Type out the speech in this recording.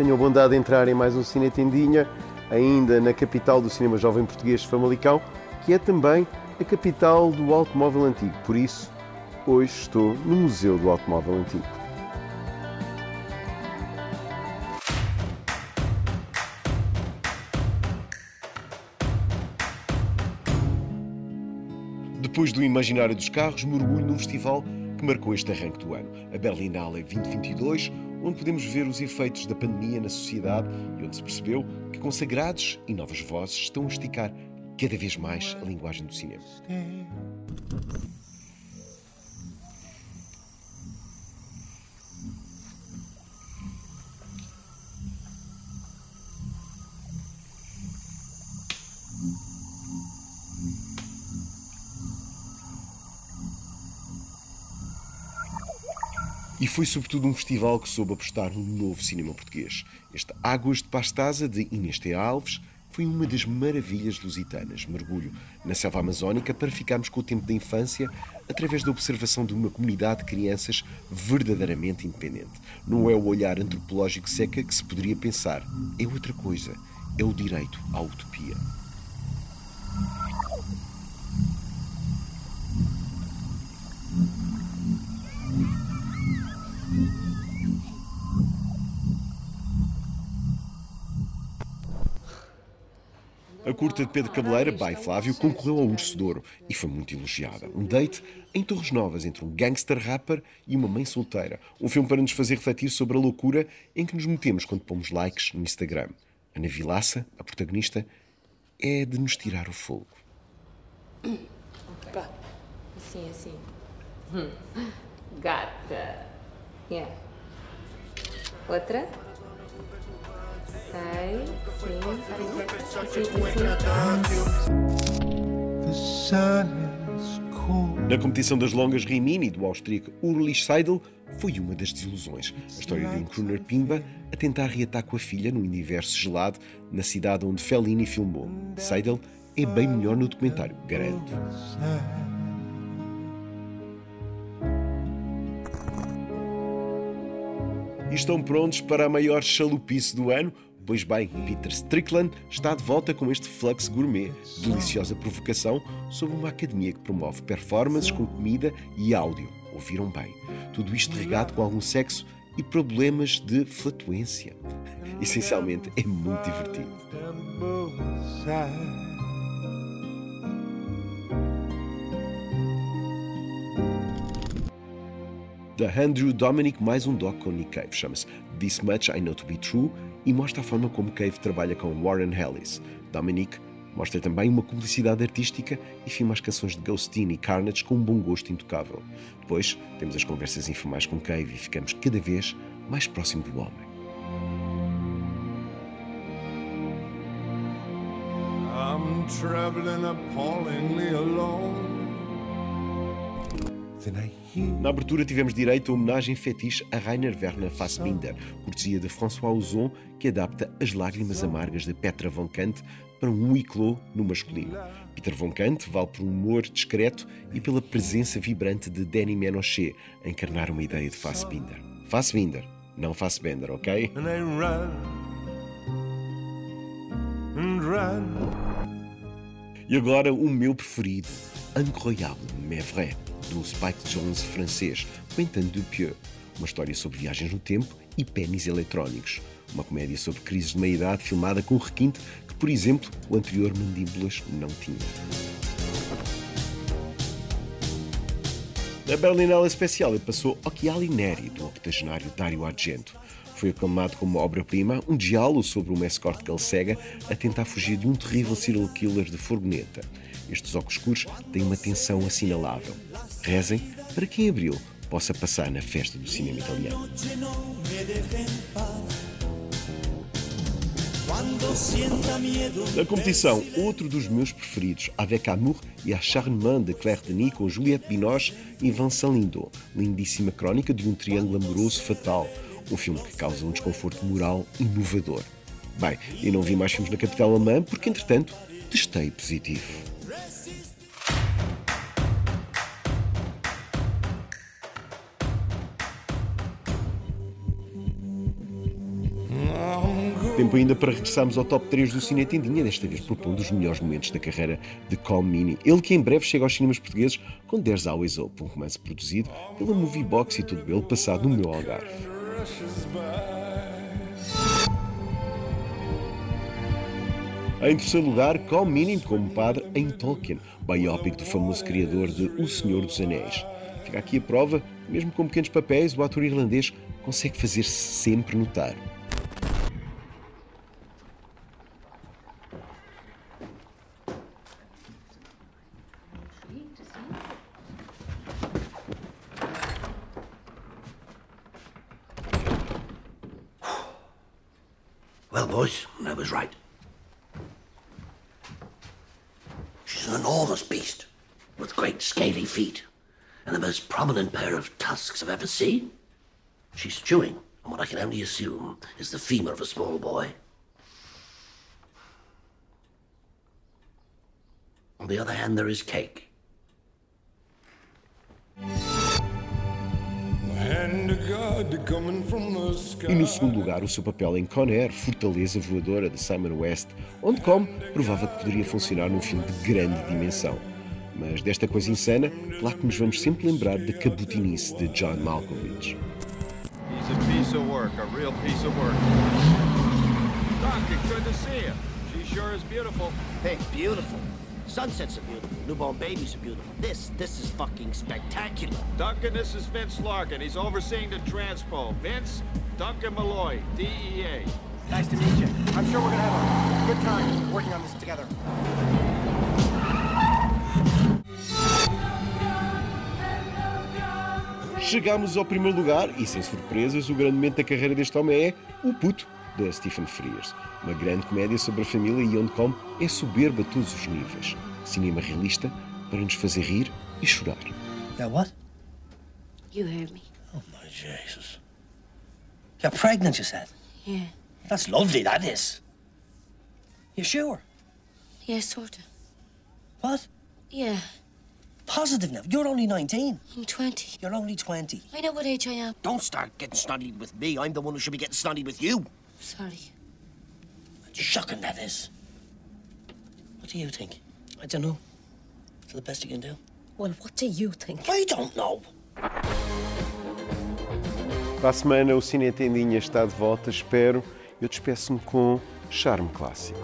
tenham a bondade de entrar em mais um Cine Tendinha, ainda na capital do cinema jovem português, Famalicão, que é também a capital do automóvel antigo. Por isso, hoje estou no Museu do Automóvel Antigo. Depois do imaginário dos carros, mergulho num festival que marcou este arranque do ano, a Berlinale 2022, onde podemos ver os efeitos da pandemia na sociedade e onde se percebeu que consagrados e novas vozes estão a esticar cada vez mais a linguagem do cinema. E foi sobretudo um festival que soube apostar no novo cinema português. Este Águas de Pastaza, de Inês T. Alves, foi uma das maravilhas lusitanas. Mergulho na selva amazónica para ficarmos com o tempo da infância através da observação de uma comunidade de crianças verdadeiramente independente. Não é o olhar antropológico seca que se poderia pensar. É outra coisa. É o direito à utopia. Curta de Pedro Cabeleira, by Flávio, concorreu ao Urso de Ouro e foi muito elogiada. Um date em Torres Novas entre um gangster rapper e uma mãe solteira. Um filme para nos fazer refletir sobre a loucura em que nos metemos quando pomos likes no Instagram. Ana Vilaça, a protagonista, é de nos tirar o fogo. Pá, assim, assim. Hum. Gata. Yeah. Outra. Na competição das longas, Rimini, do austríaco Ulrich Seidel, foi uma das desilusões. A história de um crooner pimba a tentar reatar com a filha num universo gelado na cidade onde Fellini filmou. Seidel é bem melhor no documentário, garanto. E estão prontos para a maior chalupice do ano? Pois bem, Peter Strickland está de volta com este Flux Gourmet, deliciosa provocação sobre uma academia que promove performances com comida e áudio. Ouviram bem? Tudo isto regado com algum sexo e problemas de flutuência. Essencialmente, é muito divertido. Da Andrew Dominic, mais um doc com Nick Cave. Chama-se This Much I Know To Be True e mostra a forma como Cave trabalha com Warren Ellis. Dominic mostra também uma publicidade artística e filma as canções de Ghostin e Carnage com um bom gosto intocável. Depois temos as conversas informais com Cave e ficamos cada vez mais próximo do homem. I'm traveling appallingly alone. Na abertura tivemos direito a homenagem fetiche a Rainer Werner Fassbinder, cortesia de François Ozon, que adapta As Lágrimas Amargas de Petra von Kant para um huis no masculino. Peter von Kant vale por um humor discreto e pela presença vibrante de Danny Menochet a encarnar uma ideia de Fassbinder. Fassbinder, não Fassbender, ok? and I and. E agora o meu preferido, Incroyable, mais vrai, do Spike Jones francês, Quentin Dupieux. Uma história sobre viagens no tempo e pênis eletrónicos. Uma comédia sobre crises de meia-idade filmada com requinte que, por exemplo, o anterior Mandíbulas não tinha. A Berlinale Especial passou Occhiali Neri, do octogenário Dario Argento. Foi aclamado como obra-prima um diálogo sobre uma escort que ele cega a tentar fugir de um terrível serial killer de furgoneta. Estes óculos escuros têm uma tensão assinalável. Rezem para que em abril possa passar na festa do cinema italiano. Na competição, outro dos meus preferidos, Avec Amour e Acharnement de Claire Denis com Juliette Binoche e Vincent Lindau. Lindíssima crónica de um triângulo amoroso fatal. Um filme que causa um desconforto moral inovador. Bem, eu não vi mais filmes na capital alemã porque, entretanto, testei positivo. Tempo ainda para regressarmos ao top 3 do Cine Tendinha, desta vez propondo os melhores momentos da carreira de Call Mini. Ele que em breve chega aos cinemas portugueses com There's Always Hope, um romance produzido pela Movie Box e tudo ele passado no meu Algarve. Em terceiro lugar, Call Meaning como padre em Tolkien, biopic do famoso criador de O Senhor dos Anéis. Fica aqui a prova, mesmo com pequenos papéis, o ator irlandês consegue fazer-se sempre notar. Well, boys, I was right. Enormous beast with great scaly feet and the most prominent pair of tusks I've ever seen. She's chewing on what I can only assume is the femur of a small boy. On the other hand, there is cake. E no segundo lugar, o seu papel em Con Air, Fortaleza Voadora de Simon West, onde como provava que poderia funcionar num filme de grande dimensão. Mas desta coisa insana, claro que nos vamos sempre lembrar da cabotinice de John Malkovich. He's a piece of work, a real piece of work. Doc, good to see you. She sure is beautiful. Hey, beautiful. Sunsets are beautiful. Newborn babies are beautiful. This, this is fucking spectacular. Duncan, this is Vince Larkin. He's overseeing the transpo. Vince, Duncan Malloy, DEA. Nice to meet you. I'm sure we're gonna have a good time working on this together. Chegamos ao primeiro lugar e, sem surpresas, o grande momento da carreira deste homem é O Puto, de Stephen Frears. Uma grande comédia sobre a família e onde como é soberba a todos os níveis. Cinema realista para nos fazer rir e chorar. Yeah, what? You heard me. Oh, my Jesus. You're pregnant, you said? Yeah. That's lovely, that is. You sure? Yeah, sort of. What? Yeah. Positive now. You're only 19. I'm 20. You're only 20. I know what age I am. Don't start getting snotty with me. I'm the one who should be getting snotty with you. Sorry. Shocking, that is. What do you think? I don't know. It's the best you can do? Well, what do you think? I don't know. Para a semana, o Cine Tendinha está de volta, espero. Eu despeço-me com charme clássico.